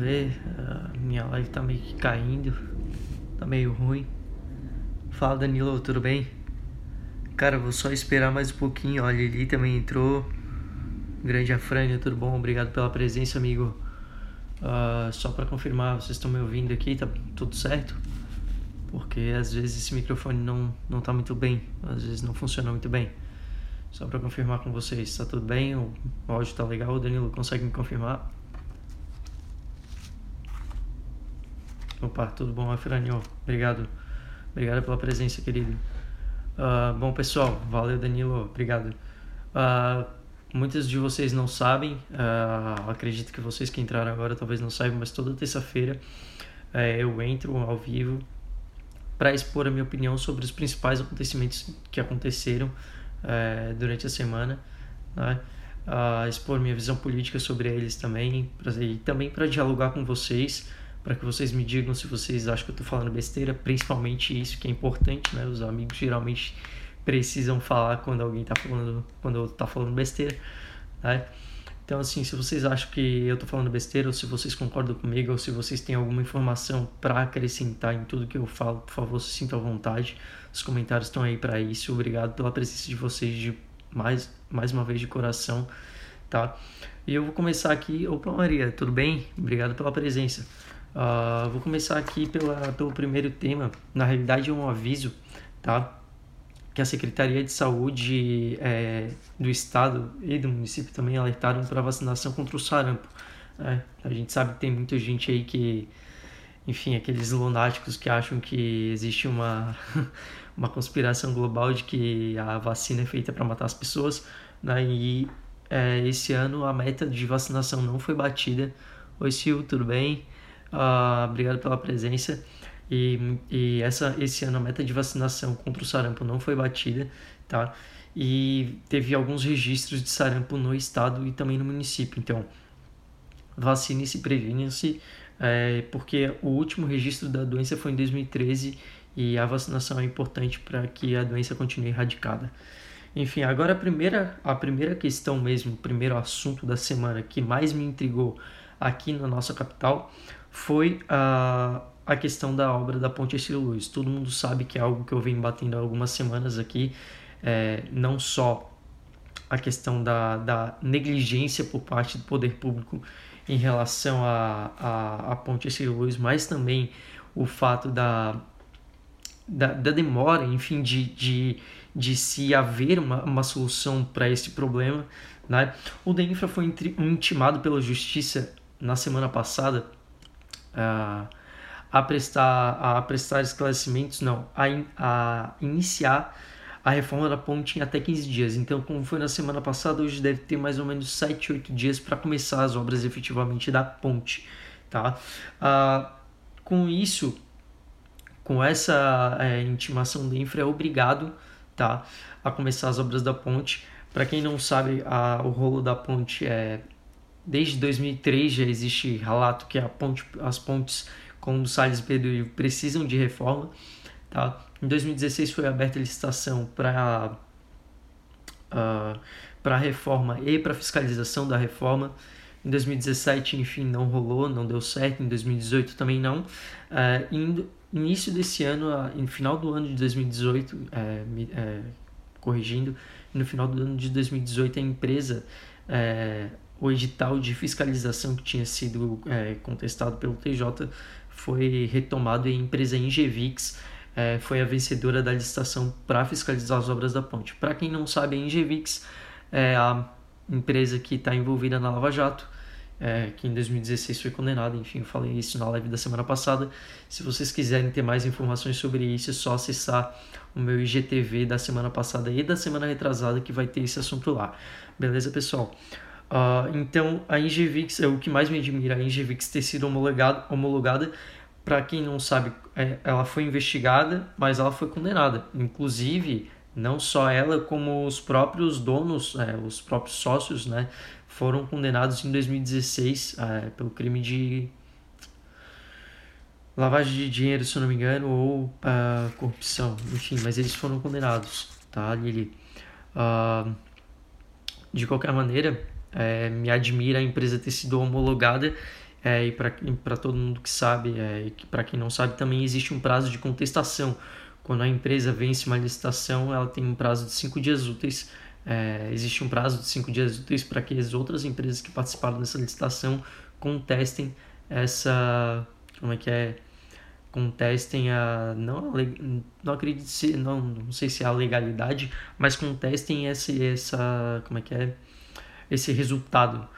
ver. Minha live tá meio que caindo. Tá meio ruim. Fala Danilo, tudo bem? Cara, vou só esperar mais um pouquinho. Olha, Lili também entrou. Grande Afrânia, tudo bom? Obrigado pela presença, amigo. Uh, só para confirmar, vocês estão me ouvindo aqui? Tá tudo certo? Porque às vezes esse microfone não, não tá muito bem. Às vezes não funciona muito bem. Só para confirmar com vocês, tá tudo bem? O áudio tá legal? O Danilo consegue me confirmar? Opa, tudo bom, Afranio? Obrigado. Obrigado pela presença, querido. Uh, bom, pessoal, valeu, Danilo. Obrigado. Uh, muitos de vocês não sabem, uh, acredito que vocês que entraram agora talvez não saibam, mas toda terça-feira eu entro ao vivo para expor a minha opinião sobre os principais acontecimentos que aconteceram durante a semana. Né? expor minha visão política sobre eles também, pra, e também para dialogar com vocês para que vocês me digam se vocês acham que eu estou falando besteira, principalmente isso que é importante, né? Os amigos geralmente precisam falar quando alguém está falando, quando tá falando besteira, né? Então, assim, se vocês acham que eu estou falando besteira, ou se vocês concordam comigo, ou se vocês têm alguma informação para acrescentar em tudo que eu falo, por favor, se sintam à vontade. Os comentários estão aí para isso. Obrigado pela presença de vocês de mais, mais uma vez de coração, tá? E eu vou começar aqui. Opa, Maria, tudo bem? Obrigado pela presença. Uh, vou começar aqui pela, pelo primeiro tema. Na realidade, é um aviso, tá? Que a Secretaria de Saúde é, do Estado e do município também alertaram para vacinação contra o sarampo. Né? A gente sabe que tem muita gente aí que, enfim, aqueles lunáticos que acham que existe uma, uma conspiração global de que a vacina é feita para matar as pessoas. Né? E é, esse ano a meta de vacinação não foi batida. Oi, Sil, tudo bem? Uh, obrigado pela presença. E, e essa, esse ano a meta de vacinação contra o sarampo não foi batida, tá? E teve alguns registros de sarampo no estado e também no município. Então, vacine-se, previne-se, é, porque o último registro da doença foi em 2013 e a vacinação é importante para que a doença continue erradicada. Enfim, agora a primeira, a primeira questão mesmo, o primeiro assunto da semana que mais me intrigou aqui na nossa capital foi a, a questão da obra da Ponte Estilo Luz. Todo mundo sabe que é algo que eu venho batendo há algumas semanas aqui, é, não só a questão da, da negligência por parte do poder público em relação à a, a, a, Ponte Estilo Luz, mas também o fato da, da, da demora, enfim, de, de, de se haver uma, uma solução para esse problema. Né? O DENFRA foi intimado pela Justiça na semana passada a, a prestar a prestar esclarecimentos, não, a, a iniciar a reforma da ponte em até 15 dias. Então, como foi na semana passada, hoje deve ter mais ou menos 7, 8 dias para começar as obras efetivamente da ponte. Tá? Ah, com isso, com essa é, intimação da infra, é obrigado tá, a começar as obras da ponte. Para quem não sabe, a, o rolo da ponte é Desde 2003 já existe relato que ponte, as pontes como Salles Pedro precisam de reforma. Tá? Em 2016 foi aberta a licitação para uh, para reforma e para fiscalização da reforma. Em 2017, enfim, não rolou, não deu certo. Em 2018 também não. Uh, início desse ano, uh, final do ano de 2018, é, é, corrigindo, no final do ano de 2018 a empresa é, o edital de fiscalização que tinha sido é, contestado pelo TJ foi retomado e a empresa Ingevix é, foi a vencedora da licitação para fiscalizar as obras da ponte. Para quem não sabe, a Ingevix é a empresa que está envolvida na Lava Jato, é, que em 2016 foi condenada. Enfim, eu falei isso na live da semana passada. Se vocês quiserem ter mais informações sobre isso, é só acessar o meu IGTV da semana passada e da semana retrasada que vai ter esse assunto lá. Beleza, pessoal? Uh, então, a Ingevix é o que mais me admira, a Ingevix ter sido homologado, homologada. Para quem não sabe, é, ela foi investigada, mas ela foi condenada. Inclusive, não só ela, como os próprios donos, é, os próprios sócios, né, foram condenados em 2016 é, pelo crime de lavagem de dinheiro, se não me engano, ou uh, corrupção, enfim, mas eles foram condenados, tá, Lili? Uh, de qualquer maneira, é, me admira a empresa ter sido homologada é, e para todo mundo que sabe, é, e para quem não sabe, também existe um prazo de contestação. Quando a empresa vence uma licitação, ela tem um prazo de cinco dias úteis. É, existe um prazo de cinco dias úteis para que as outras empresas que participaram dessa licitação contestem essa. Como é que é? Contestem a. Não, não acredito se. Não, não sei se é a legalidade, mas contestem esse, essa. Como é que é? Esse resultado.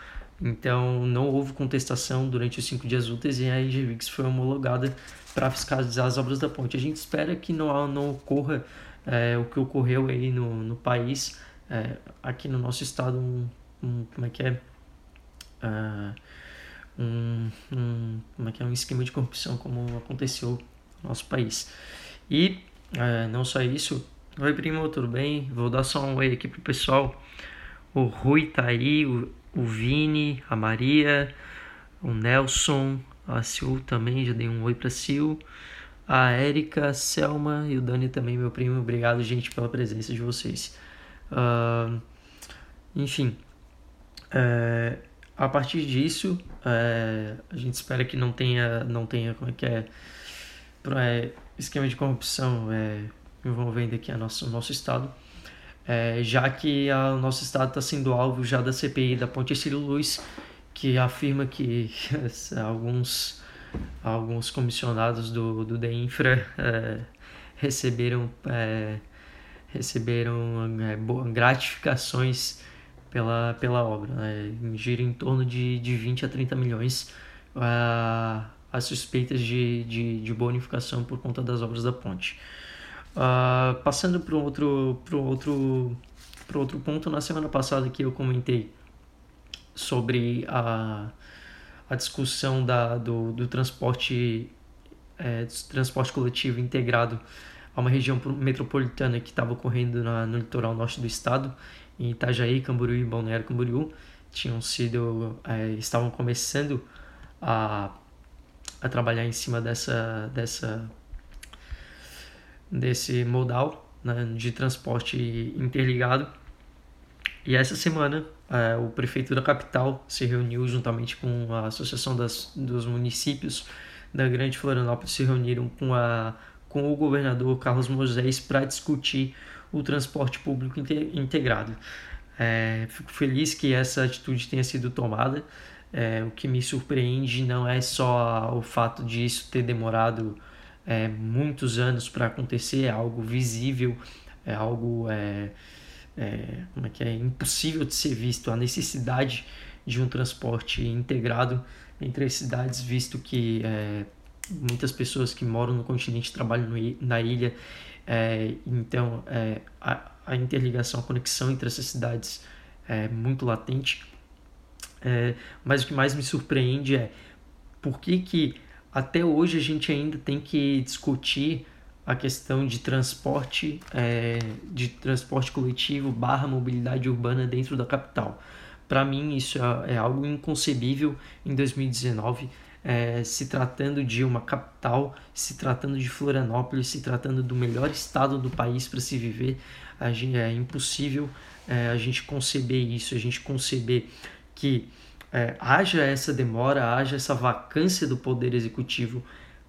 Então, não houve contestação durante os cinco dias úteis e a IGVIX foi homologada para fiscalizar as obras da ponte. A gente espera que não, não ocorra é, o que ocorreu aí no, no país, é, aqui no nosso estado, um, um como é que é? Uh, um, um, como é que é? um esquema de corrupção como aconteceu no nosso país. E é, não só isso, oi primo, tudo bem? Vou dar só um oi aqui pro pessoal. O Rui tá aí, o o Vini, a Maria, o Nelson, a Sil também, já dei um oi pra Sil, a Érica, a Selma e o Dani também, meu primo. Obrigado, gente, pela presença de vocês. Uh, enfim, é, a partir disso, é, a gente espera que não tenha, não tenha como é que é, é esquema de corrupção é, envolvendo aqui a nosso, o nosso estado é, já que o nosso estado está sendo alvo já da CPI da Ponte Cílio Luz, que afirma que alguns, alguns comissionados do, do DEINFRA é, receberam, é, receberam é, gratificações pela, pela obra. Né? Gira em torno de, de 20 a 30 milhões a, as suspeitas de, de, de bonificação por conta das obras da ponte. Uh, passando para outro, pro outro, pro outro ponto, na semana passada que eu comentei sobre a, a discussão da, do, do transporte, é, transporte coletivo integrado a uma região metropolitana que estava ocorrendo na, no litoral norte do estado, em Itajaí, Camboriú e Balneário Camboriú, tinham sido, é, estavam começando a, a trabalhar em cima dessa, dessa desse modal né, de transporte interligado. E essa semana é, o prefeito da capital se reuniu juntamente com a Associação das, dos Municípios da Grande Florianópolis, se reuniram com, a, com o governador Carlos Moisés para discutir o transporte público integrado. É, fico feliz que essa atitude tenha sido tomada. É, o que me surpreende não é só o fato de isso ter demorado é, muitos anos para acontecer, é algo visível, é algo é, é, como é que é impossível de ser visto a necessidade de um transporte integrado entre as cidades, visto que é, muitas pessoas que moram no continente trabalham no, na ilha, é, então é, a, a, interligação, a conexão entre essas cidades é muito latente. É, mas o que mais me surpreende é por que, que até hoje a gente ainda tem que discutir a questão de transporte, é, de transporte coletivo barra mobilidade urbana dentro da capital. Para mim isso é, é, algo inconcebível em 2019, é, se tratando de uma capital, se tratando de Florianópolis, se tratando do melhor estado do país para se viver, a gente, é impossível é, a gente conceber isso, a gente conceber que é, haja essa demora, haja essa vacância do poder executivo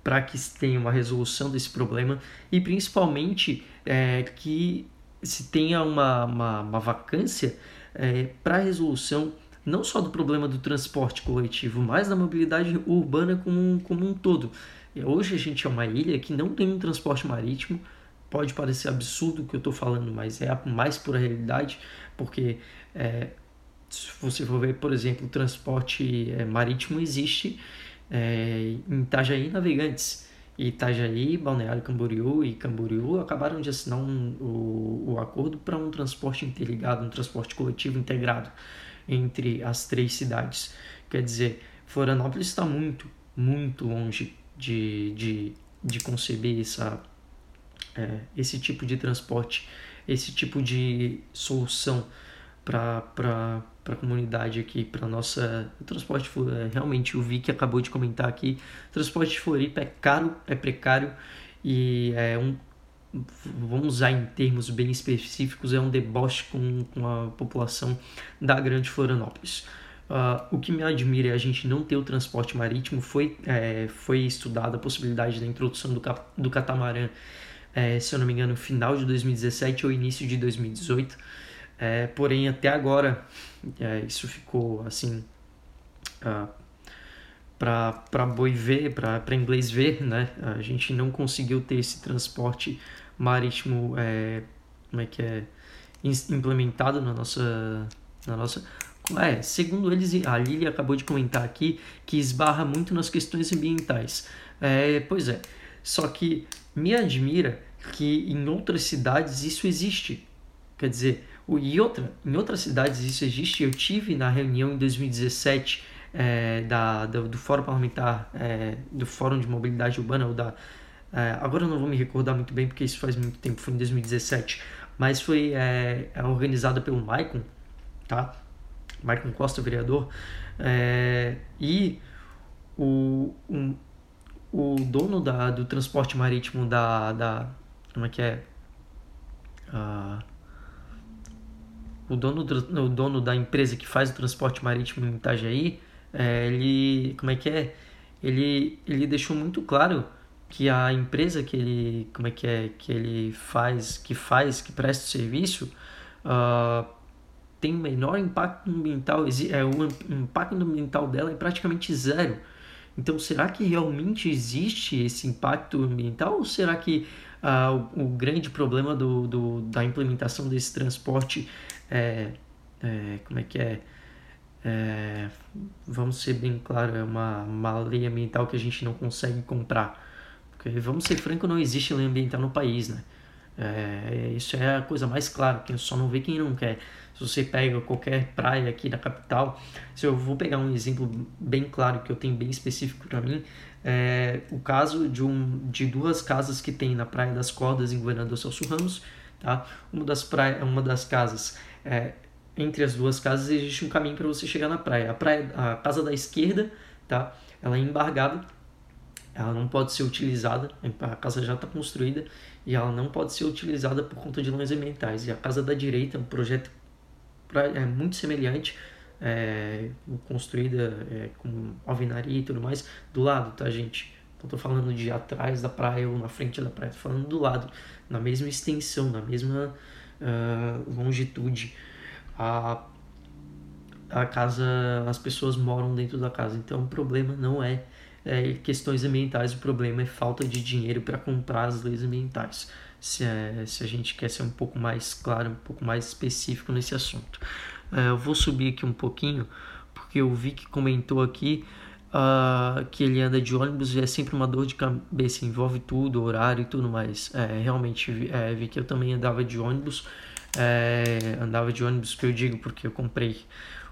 para que se tenha uma resolução desse problema e principalmente é, que se tenha uma, uma, uma vacância é, para a resolução não só do problema do transporte coletivo, mas da mobilidade urbana como, como um todo. Hoje a gente é uma ilha que não tem um transporte marítimo, pode parecer absurdo o que eu estou falando, mas é a mais pura realidade, porque é, se você for ver, por exemplo, o transporte é, marítimo existe é, em Itajaí Navegantes. E Itajaí, Balneário Camboriú e Camboriú acabaram de assinar um, o, o acordo para um transporte interligado, um transporte coletivo integrado entre as três cidades. Quer dizer, Florianópolis está muito, muito longe de, de, de conceber essa, é, esse tipo de transporte, esse tipo de solução para para a comunidade aqui, para nossa o transporte é, realmente o Vic acabou de comentar aqui, transporte de Floripa é caro, é precário e é um vamos usar em termos bem específicos, é um deboche com, com a população da grande Florianópolis. Uh, o que me admira é a gente não ter o transporte marítimo. Foi, é, foi estudada a possibilidade da introdução do, do catamarã, é, se eu não me engano, no final de 2017 ou início de 2018. É, porém, até agora, é, isso ficou assim. Uh, para boi ver, para inglês ver, né? A gente não conseguiu ter esse transporte marítimo, é, como é que é, implementado na nossa, na nossa é, segundo eles, a Lili acabou de comentar aqui que esbarra muito nas questões ambientais. É, pois é, só que me admira que em outras cidades isso existe. Quer dizer, e outra, em outras cidades isso existe. Eu tive na reunião em 2017 é, da, do, do Fórum Parlamentar, é, do Fórum de Mobilidade Urbana, ou da. É, agora eu não vou me recordar muito bem porque isso faz muito tempo, foi em 2017, mas foi é, organizada pelo Maicon, tá? Maicon Costa, vereador, e o, um, o dono da, do transporte marítimo da, da. Como é que é? Uh, o, dono do, o dono da empresa que faz o transporte marítimo em Itajaí, é, ele. Como é que é? Ele, ele deixou muito claro que a empresa que ele como é que é que ele faz que faz que presta o serviço uh, tem menor impacto ambiental, é, o impacto ambiental dela é praticamente zero. Então, será que realmente existe esse impacto ambiental ou será que ah, o, o, grande problema do, do, da implementação desse transporte é, é como é que é? é? Vamos ser bem claro, é uma, uma lei ambiental que a gente não consegue comprar. Porque, vamos ser franco, não existe lei ambiental no país, né? É, isso é a coisa mais clara, quem só não vê quem não quer. Se você pega qualquer praia aqui da capital, se eu vou pegar um exemplo bem claro que eu tenho bem específico para mim, é o caso de, um, de duas casas que tem na Praia das Cordas em Governador Celso Ramos, tá? Uma das praia, uma das casas é, entre as duas casas existe um caminho para você chegar na praia. A praia, a casa da esquerda, tá? Ela é embargada, ela não pode ser utilizada, a casa já está construída e ela não pode ser utilizada por conta de leis ambientais. E a casa da direita, um projeto é muito semelhante, é, construída é, com alvenaria e tudo mais, do lado, tá, gente? Não tô falando de atrás da praia ou na frente da praia, tô falando do lado, na mesma extensão, na mesma uh, longitude. A, a casa, as pessoas moram dentro da casa, então o problema não é, é questões ambientais, o problema é falta de dinheiro para comprar as leis ambientais se, é, se a gente quer ser um pouco mais claro, um pouco mais específico nesse assunto. É, eu vou subir aqui um pouquinho, porque eu vi que comentou aqui uh, que ele anda de ônibus e é sempre uma dor de cabeça, envolve tudo, horário e tudo mais. É, realmente é, vi que eu também andava de ônibus, é, andava de ônibus que eu digo porque eu comprei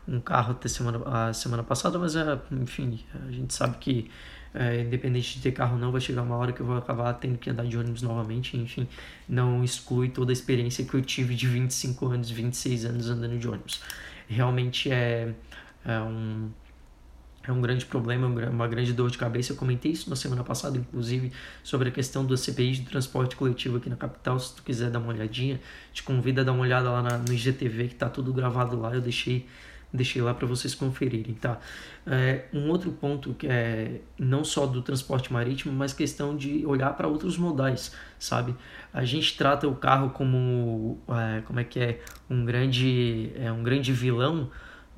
um carro até semana, a semana passada, mas é, enfim, a gente sabe que é, independente de ter carro não, vai chegar uma hora que eu vou acabar tendo que andar de ônibus novamente, enfim, não exclui toda a experiência que eu tive de 25 anos, 26 anos andando de ônibus. Realmente é, é um é um grande problema, uma grande dor de cabeça. Eu comentei isso na semana passada, inclusive, sobre a questão do CPI de transporte coletivo aqui na capital. Se tu quiser dar uma olhadinha, te convido a dar uma olhada lá na, no IGTV, que tá tudo gravado lá. Eu deixei deixei lá para vocês conferirem, tá? É, um outro ponto que é não só do transporte marítimo, mas questão de olhar para outros modais, sabe? A gente trata o carro como, é, como é que é, um grande, é um grande vilão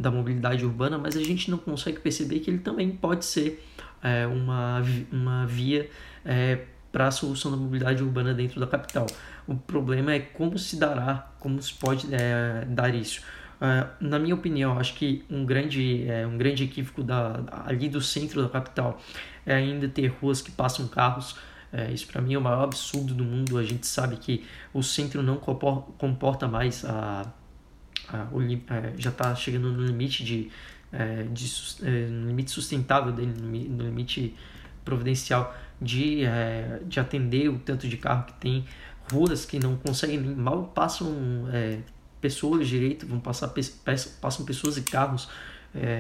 da mobilidade urbana, mas a gente não consegue perceber que ele também pode ser é, uma, uma via é, para a solução da mobilidade urbana dentro da capital. O problema é como se dará, como se pode é, dar isso. Uh, na minha opinião, acho que um grande, é, um grande equívoco da, ali do centro da capital é ainda ter ruas que passam carros. É, isso para mim é o maior absurdo do mundo. A gente sabe que o centro não comporta mais a, a o, é, já está chegando no limite de, é, de é, no limite sustentável dele, no limite providencial de, é, de atender o tanto de carro que tem, ruas que não conseguem mal passam é, pessoas direito, vão passar passam pessoas e carros.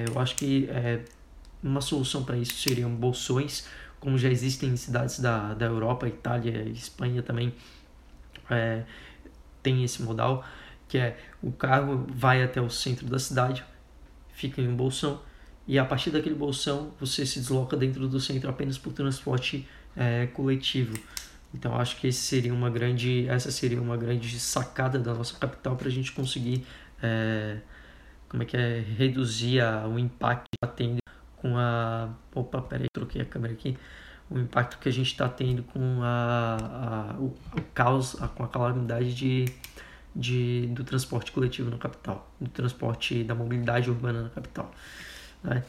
Eu acho que uma solução para isso seriam bolsões, como já existem em cidades da, da Europa, Itália, Espanha também é, tem esse modal, que é o carro vai até o centro da cidade, fica em um bolsão e a partir daquele bolsão você se desloca dentro do centro apenas por transporte é, coletivo. Então acho que seria uma grande, essa seria uma grande sacada da nossa capital para a gente conseguir é, como é que é reduzir a, o impacto que está tendo com a opa peraí troquei a câmera aqui o impacto que a gente está tendo com a, a o, o, caos a, com a calamidade de, de do transporte coletivo na capital do transporte da mobilidade urbana na capital né?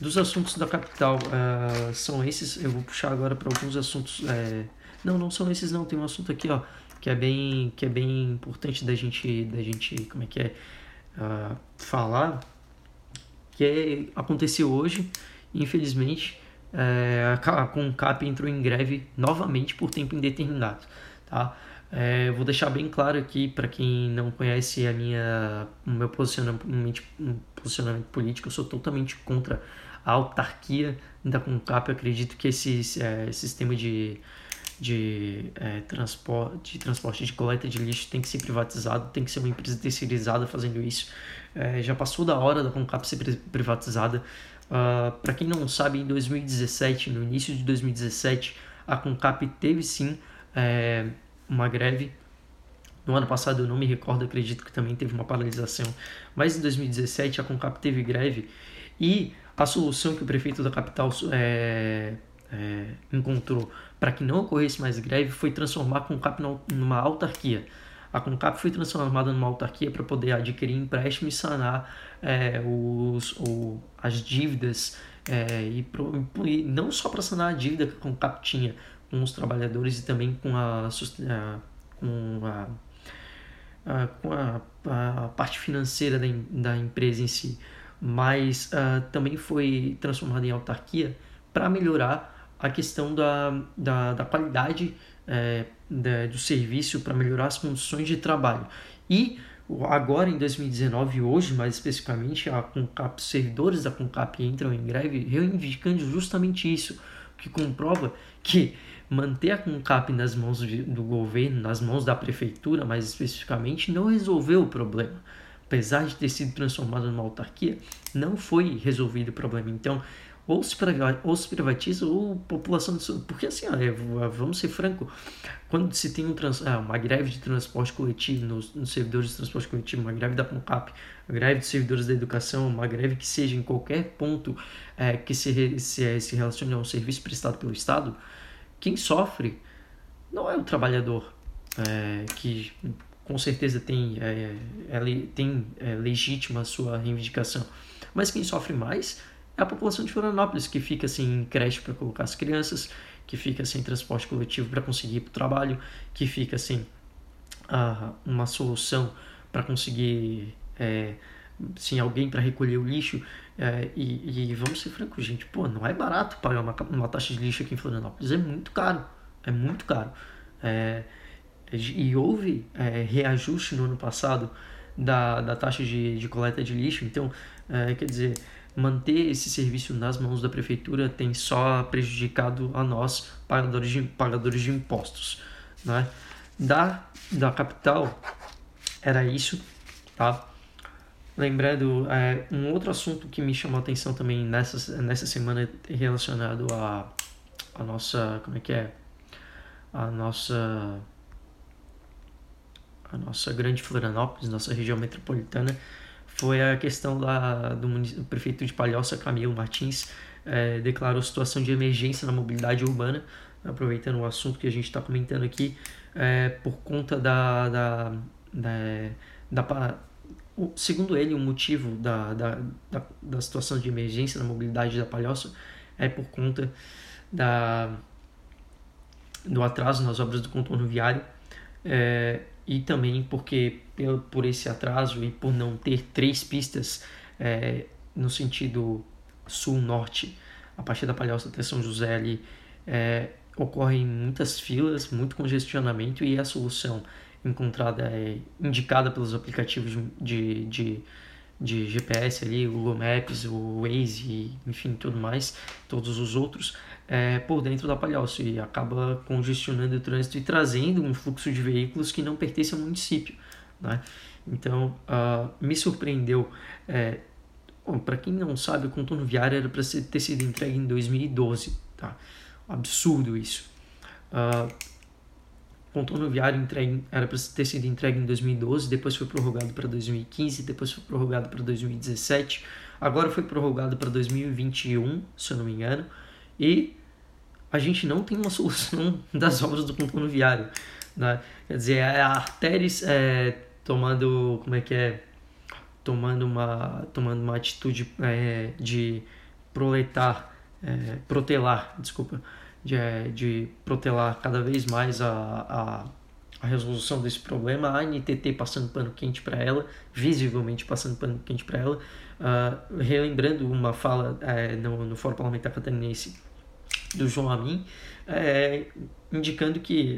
dos assuntos da capital uh, são esses eu vou puxar agora para alguns assuntos é, não não são esses não tem um assunto aqui ó que é bem que é bem importante da gente da gente como é que é uh, falar que é, aconteceu hoje, infelizmente, é, a Concap entrou em greve novamente por tempo indeterminado. Tá? É, vou deixar bem claro aqui para quem não conhece a minha, o meu posicionamento, posicionamento político, eu sou totalmente contra a autarquia da Concap. Eu acredito que esse é, sistema de de, é, transporte, de transporte de coleta de lixo tem que ser privatizado, tem que ser uma empresa terceirizada fazendo isso. É, já passou da hora da Concap ser privatizada. Uh, ah, Para quem não sabe, em 2017, no início de 2017, a Concap teve sim é, uma greve. No ano passado eu não me recordo, acredito que também teve uma paralisação. Mas em 2017 a Concap teve greve e a solução que o prefeito da capital é, é, encontrou para que não ocorresse mais greve foi transformar a CONCAP numa autarquia. A CONCAP foi transformada numa autarquia para poder adquirir empréstimo e sanar é, os, o, as dívidas é, e, pro, e, não só para sanar a dívida que a CONCAP tinha com os trabalhadores e também com a, com a, com a, a, parte financeira da, da empresa em si, mas uh, também foi transformada em autarquia para melhorar a questão da, da, da qualidade é, da, do serviço para melhorar as condições de trabalho. E agora em 2019, hoje mais especificamente, a Concap, servidores da Concap entram em greve reivindicando justamente isso, que comprova que manter a Concap nas mãos do governo, nas mãos da prefeitura mais especificamente, não resolveu o problema. Apesar de ter sido transformado numa autarquia, não foi resolvido o problema. Então, ou se, ou se privatiza ou população de, porque assim é, vamos ser franco quando se tem um trans, ah, uma greve de transporte coletivo nos, nos, servidores de transporte coletivo uma greve da Concap uma greve de servidores da educação uma greve que seja em qualquer ponto é, que se, se, se relacione a um serviço prestado pelo Estado quem sofre não é o trabalhador é, que com certeza tem é, é, tem é, legítima sua reivindicação mas quem sofre mais é a população de Florianópolis, que fica sem creche para colocar as crianças, que fica sem transporte coletivo para conseguir ir para o trabalho, que fica sem ah, uma solução para conseguir é, sem alguém para recolher o lixo. É, e, e, vamos ser francos, gente, pô, não é barato pagar uma, uma taxa de lixo aqui em Florianópolis, é muito caro, é muito caro. É, e houve é, reajuste no ano passado da, da taxa de, de coleta de lixo, então, é, quer dizer, manter esse serviço nas mãos da prefeitura tem só prejudicado a nós, pagadores de, pagadores de impostos. Né? Da, da capital, era isso. Tá? Lembrando, é, um outro assunto que me chamou a atenção também nessa, nessa semana relacionado a, a nossa. Como é que é? A nossa. A nossa grande Florianópolis, nossa região metropolitana, foi a questão do, do prefeito de Palhoça, Camilo Martins, é, declarou situação de emergência na mobilidade urbana, aproveitando o assunto que a gente está comentando aqui, é, por conta da, da, da, da o, segundo ele, o motivo da, da, da, da, situação de emergência na mobilidade da Palhoça é por conta da, do atraso nas obras do contorno viário é, e também porque por esse atraso e por não ter três pistas é, no sentido sul-norte, a partir da Palhoça até São José ali, é, ocorrem muitas filas, muito congestionamento e a solução encontrada é indicada pelos aplicativos de, de, de GPS ali, o Google Maps, o Waze, enfim, tudo mais, todos os outros, é, por dentro da Palhoça e acaba congestionando o trânsito e trazendo um fluxo de veículos que não pertence ao município. Né? Então, uh, me surpreendeu. É, para quem não sabe, o contorno viário era para ter sido entregue em 2012, tá? Absurdo isso. Uh, contorno viário entregue, era para ter sido entregue em 2012, depois foi prorrogado para 2015, depois foi prorrogado para 2017, agora foi prorrogado para 2021, se eu não me engano, e a gente não tem uma solução das obras do contorno viário. Né? Quer dizer, é a artéries é, tomando, como é que é, tomando uma, tomando uma atitude é, de proletar, é, protelar, desculpa, de, é, de protelar cada vez mais a, a, a resolução desse problema, a NTT passando pano quente para ela, visivelmente passando pano quente para ela, uh, relembrando uma fala é, no, no Fórum Parlamentar Catarinense do João Amin, é, indicando que,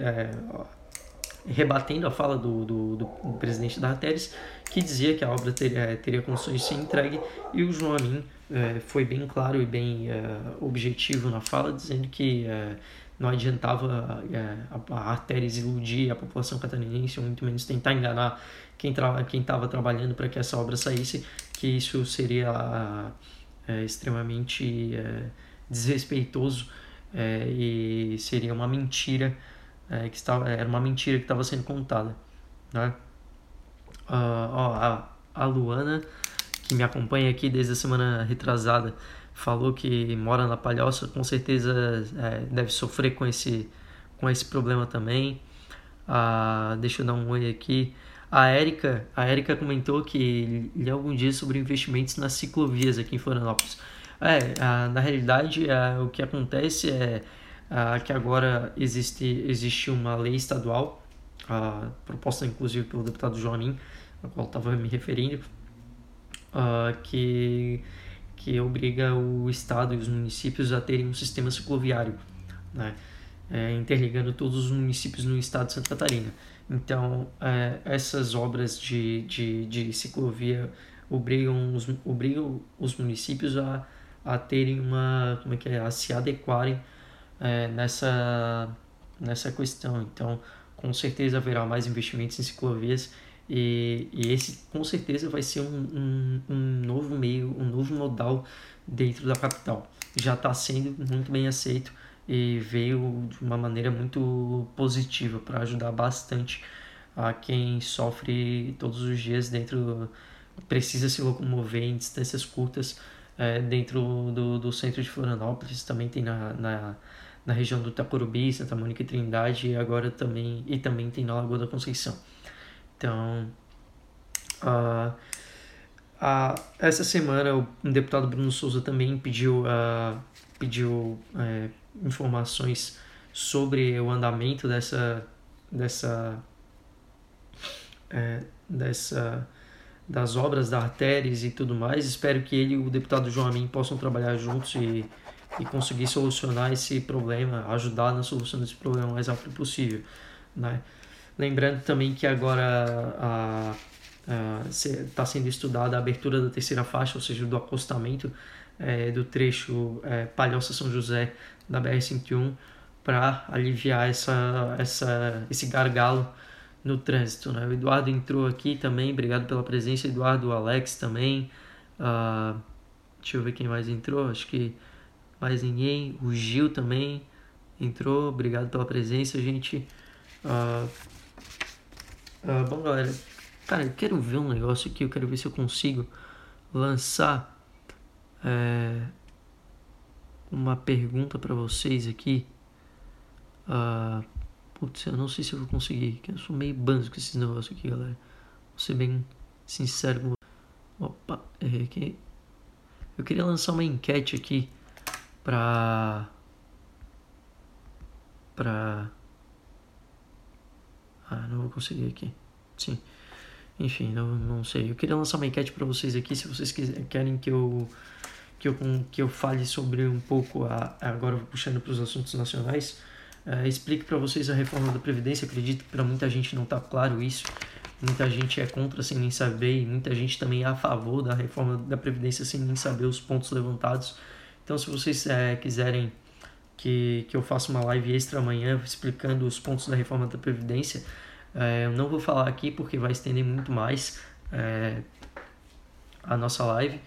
rebatendo a fala do, do, do, presidente da Arteris, que dizia que a obra teria, teria condições de ser entregue, e o João Amin é, foi bem claro e bem é, objetivo na fala, dizendo que é, não adiantava a, a Arteris iludir a população catarinense, ou muito menos tentar enganar quem estava quem trabalhando para que essa obra saísse, que isso seria extremamente desrespeitoso e seria uma mentira que estava era uma mentira que estava sendo contada né ó, a, a Luana que me acompanha aqui desde a semana retrasada falou que mora na Palhoça com certeza é, deve sofrer com esse com esse problema também uh, deixa eu dar um oi aqui a Érica, a Érica comentou que lhe algum dia sobre investimentos nas ciclovias aqui em Florianópolis. É, na realidade, o que acontece é que agora existe, existe uma lei estadual, proposta inclusive pelo deputado Joanim, a qual estava me referindo, que, que obriga o Estado e os municípios a terem um sistema cicloviário, né? É, interligando todos os municípios no estado de Santa Catarina. Então, é, essas obras de, de, de ciclovia obrigam os, obrigam os municípios a a terem uma como é que é a se adequarem é, nessa nessa questão então com certeza haverá mais investimentos em ciclovias e, e esse com certeza vai ser um, um, um novo meio um novo modal dentro da capital já está sendo muito bem aceito e veio de uma maneira muito positiva para ajudar bastante a quem sofre todos os dias dentro precisa se locomover em distâncias curtas é, dentro do, do centro de Florianópolis, também tem na, na, na região do Itacorubi, Santa Mônica e Trindade, e agora também, e também tem na Lagoa da Conceição. Então, uh, uh, essa semana o deputado Bruno Souza também pediu, uh, pediu uh, informações sobre o andamento dessa, dessa, uh, dessa das obras da Arteres e tudo mais. Espero que ele e o deputado João Amin possam trabalhar juntos e, e conseguir solucionar esse problema, ajudar na solução desse problema o mais rápido possível. Né? Lembrando também que agora está sendo estudada a abertura da terceira faixa, ou seja, do acostamento é, do trecho é, Palhoça São José da BR-101 para aliviar essa, essa, esse gargalo no trânsito. Né? O Eduardo entrou aqui também, obrigado pela presença. Eduardo, Alex também. Uh, deixa eu ver quem mais entrou, acho que mais ninguém. O Gil também entrou, obrigado pela presença, gente. Uh, uh, bom, galera, cara, eu quero ver um negócio aqui, eu quero ver se eu consigo lançar é, uma pergunta para vocês aqui. Uh, Putz, eu não sei se eu vou conseguir, que eu sou meio banzo com esses negócios aqui, galera. Vou ser bem sincero com Opa, errei aqui. Eu queria lançar uma enquete aqui pra. pra. Ah, não vou conseguir aqui. Sim. Enfim, não, não sei. Eu queria lançar uma enquete para vocês aqui, se vocês quiserem, querem que eu que eu, que eu fale sobre um pouco, a, agora puxando para os assuntos nacionais, Uh, explique para vocês a reforma da Previdência. Acredito que para muita gente não está claro isso. Muita gente é contra sem nem saber, e muita gente também é a favor da reforma da Previdência sem nem saber os pontos levantados. Então, se vocês é, quiserem que, que eu faça uma live extra amanhã explicando os pontos da reforma da Previdência, é, eu não vou falar aqui porque vai estender muito mais é, a nossa live.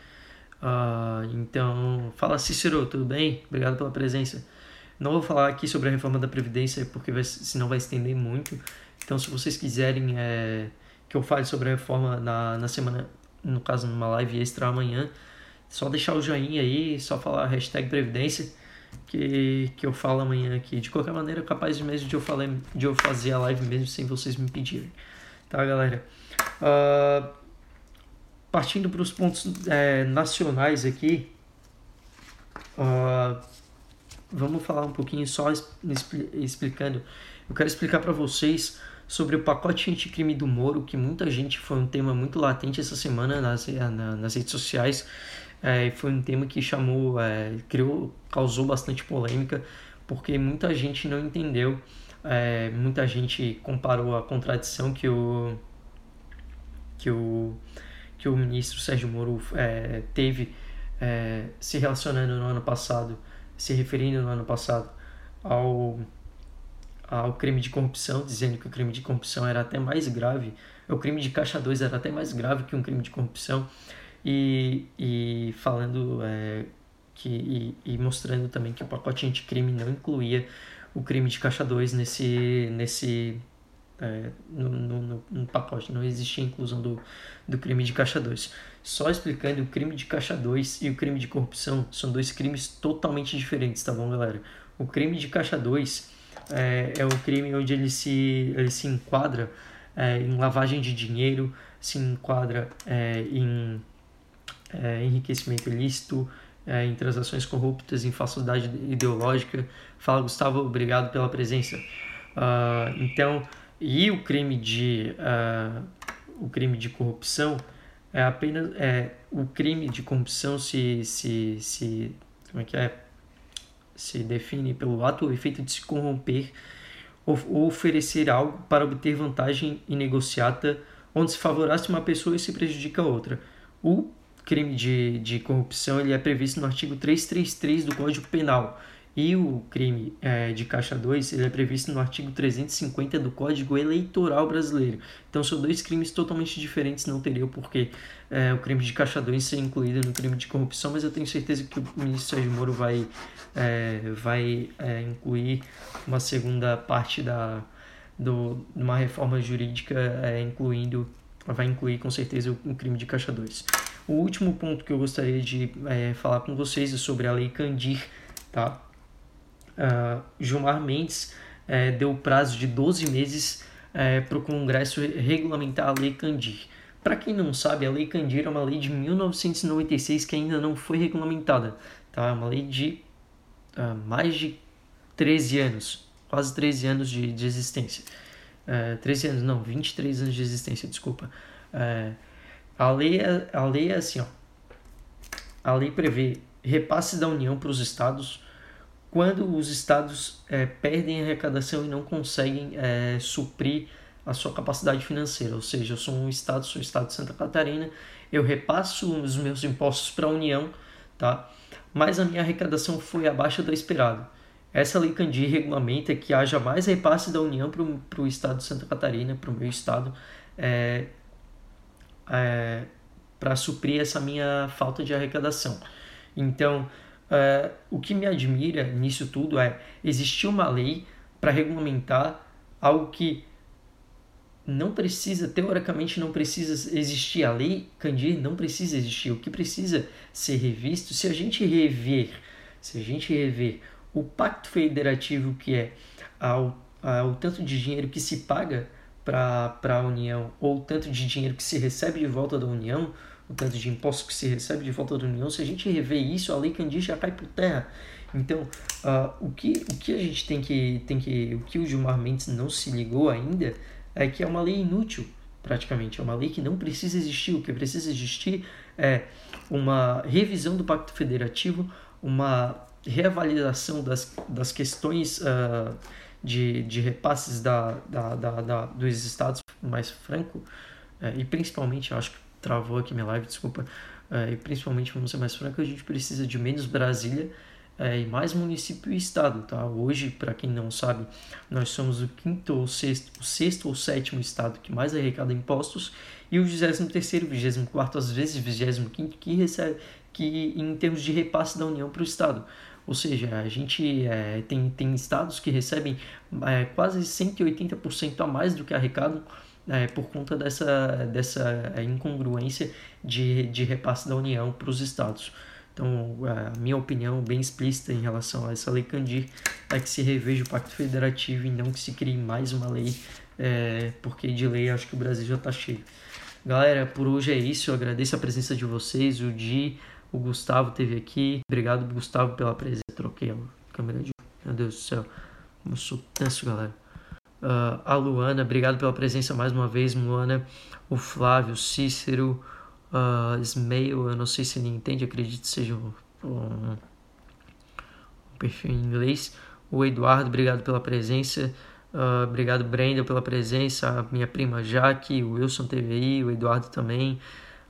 Uh, então, fala Cícero, tudo bem? Obrigado pela presença. Não vou falar aqui sobre a reforma da Previdência, porque vai, senão vai estender muito. Então, se vocês quiserem é, que eu fale sobre a reforma na, na semana, no caso, numa live extra amanhã, só deixar o joinha aí, só falar hashtag Previdência, que, que eu falo amanhã aqui. De qualquer maneira, capaz mesmo de eu, falar, de eu fazer a live mesmo sem vocês me pedirem. Tá, galera? Uh, partindo para os pontos é, nacionais aqui, uh, vamos falar um pouquinho só explicando. Eu quero explicar para vocês sobre o pacote anticrime do Moro, que muita gente foi um tema muito latente essa semana nas, nas redes sociais. É, foi um tema que chamou, é, criou, causou bastante polêmica, porque muita gente não entendeu. É, muita gente comparou a contradição que o que o que o ministro Sérgio Moro teve se relacionando no ano passado se referindo no ano passado ao, ao crime de corrupção, dizendo que o crime de corrupção era até mais grave, o crime de caixa 2 era até mais grave que um crime de corrupção, e, e falando é, que, e, e, mostrando também que o pacote anticrime não incluía o crime de caixa 2 nesse, nesse é, no, no, no, pacote, não existia inclusão do, do crime de caixa 2. Só explicando, o crime de caixa 2 e o crime de corrupção são dois crimes totalmente diferentes, tá bom, galera? O crime de caixa 2 é, é o crime onde ele se, ele se enquadra é, em lavagem de dinheiro, se enquadra é, em é, enriquecimento ilícito, é, em transações corruptas, em falsidade ideológica. Fala, Gustavo, obrigado pela presença. Uh, então, e o crime de uh, o crime de corrupção é apenas é o crime de corrupção se se se como é que é se define pelo ato ou efeito de se corromper ou, ou oferecer algo para obter vantagem inegociada onde se favorece uma pessoa e se prejudica a outra. O crime de, de corrupção ele é previsto no artigo 333 do Código Penal e o crime é, de caixa 2 ele é previsto no artigo 350 do Código Eleitoral Brasileiro. Então são dois crimes totalmente diferentes, não teria o porquê é, o crime de caixa 2 ser incluído no crime de corrupção, mas eu tenho certeza que o ministro Sérgio Moro vai, é, vai é, incluir uma segunda parte da, do, de uma reforma jurídica, é, incluindo, vai incluir com certeza o, o, crime de caixa 2. O último ponto que eu gostaria de é, falar com vocês é sobre a Lei Candir, tá? Uh, Gilmar Mendes uh, deu prazo de 12 meses uh, para o Congresso regulamentar a Lei Candir. Para quem não sabe, a Lei Candir é uma lei de 1996 que ainda não foi regulamentada. Tá? É uma lei de uh, mais de 13 anos, quase 13 anos de, de existência. Uh, 13 anos, não, 23 anos de existência, desculpa. A, lei é, a lei é assim, ó. A lei prevê repasse da União para os estados quando os estados é, perdem arrecadação e não conseguem é, suprir a sua capacidade financeira, ou seja, eu sou um estado, sou o estado de Santa Catarina, eu repasso os meus impostos para a União, tá? mas a minha arrecadação foi abaixo da esperada. Essa lei Candir regulamenta que haja mais repasse da União para o estado de Santa Catarina, para o meu estado, é, para suprir essa minha falta de arrecadação. Então, Uh, o que me admira nisso tudo é existir uma lei para regulamentar algo que não precisa, teoricamente não precisa existir. A lei Candir não precisa existir. O que precisa ser revisto, se a gente rever, se a gente rever o pacto federativo que é ao, ao tanto de dinheiro que se paga para a União ou o tanto de dinheiro que se recebe de volta da União, o tanto de impostos que se recebe de volta da União, se a gente rever isso, a lei Candir já cai por terra. Então, uh, o, que, o que a gente tem que, tem que. O que o Gilmar Mendes não se ligou ainda é que é uma lei inútil, praticamente. É uma lei que não precisa existir. O que precisa existir é uma revisão do Pacto Federativo, uma reavaliação das, das questões uh, de, de repasses da, da, da, da, dos estados mais franco, uh, e principalmente, acho que travou aqui minha live, desculpa. Uh, e principalmente, vamos ser mais francos, a gente precisa de menos Brasília é, e mais município e estado, tá? Hoje, para quem não sabe, nós somos o quinto ou sexto, o sexto ou sétimo estado que mais arrecada impostos e o 23 terceiro, 24 às vezes 25 que recebe que em termos de repasse da União para o estado. Ou seja, a gente é, tem, tem estados que recebem é, quase 180% a mais do que arrecadam é, por conta dessa, dessa é, incongruência de, de repasse da União para os estados. Então, a minha opinião bem explícita em relação a essa lei Candir é que se reveja o Pacto Federativo e não que se crie mais uma lei, é, porque de lei acho que o Brasil já está cheio. Galera, por hoje é isso. Eu agradeço a presença de vocês. O Di, o Gustavo teve aqui. Obrigado, Gustavo, pela presença. Troquei a câmera de. Meu Deus do céu. Eu sou tenso, galera. Uh, a Luana, obrigado pela presença mais uma vez, Luana. O Flávio, Cícero, uh, Smail, eu não sei se ele entende, acredito que seja um, um, perfil em inglês. O Eduardo, obrigado pela presença. Uh, obrigado, Brenda, pela presença. A minha prima Jaque, o Wilson TVI, o Eduardo também.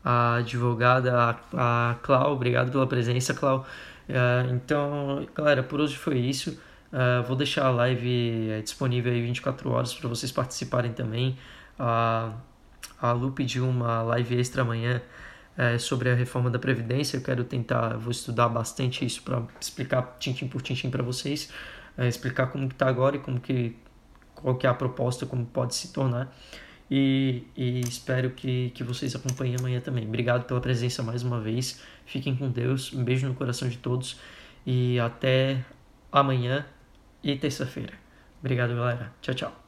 A advogada, a, a Clau, obrigado pela presença, Clau. Uh, então, galera, por hoje foi isso. Uh, vou deixar a live eh, disponível aí 24 horas para vocês participarem também. Uh, a Lu pediu uma live extra amanhã é, sobre a reforma da Previdência. Eu quero tentar, vou estudar bastante isso para explicar tintim por tintim para vocês, é, explicar como que está agora e como que, qual que é a proposta, como pode se tornar. E, e, espero que, que vocês acompanhem amanhã também. Obrigado pela presença mais uma vez. Fiquem com Deus. Um beijo no coração de todos. E até amanhã e terça-feira. Obrigado, galera. Tchau, tchau.